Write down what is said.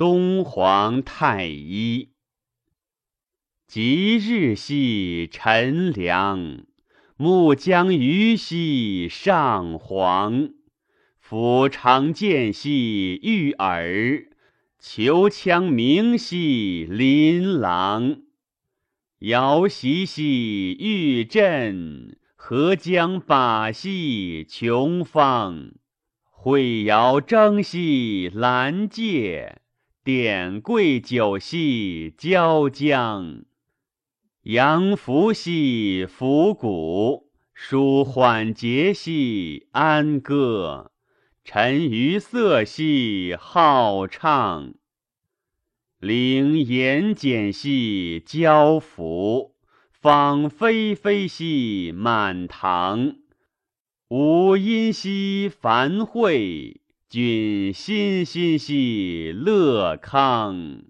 东皇太一。即日兮陈凉，暮将余兮上皇。夫长剑兮玉耳，虬枪鸣兮琳琅。遥习兮玉振，河江把兮琼芳。会遥征兮兰介，点桂酒兮椒江。阳伏兮伏鼓，舒缓节兮安歌。沉鱼色兮好畅。凌言简兮交服，芳霏霏兮满堂。无因兮繁会，君欣欣兮乐康。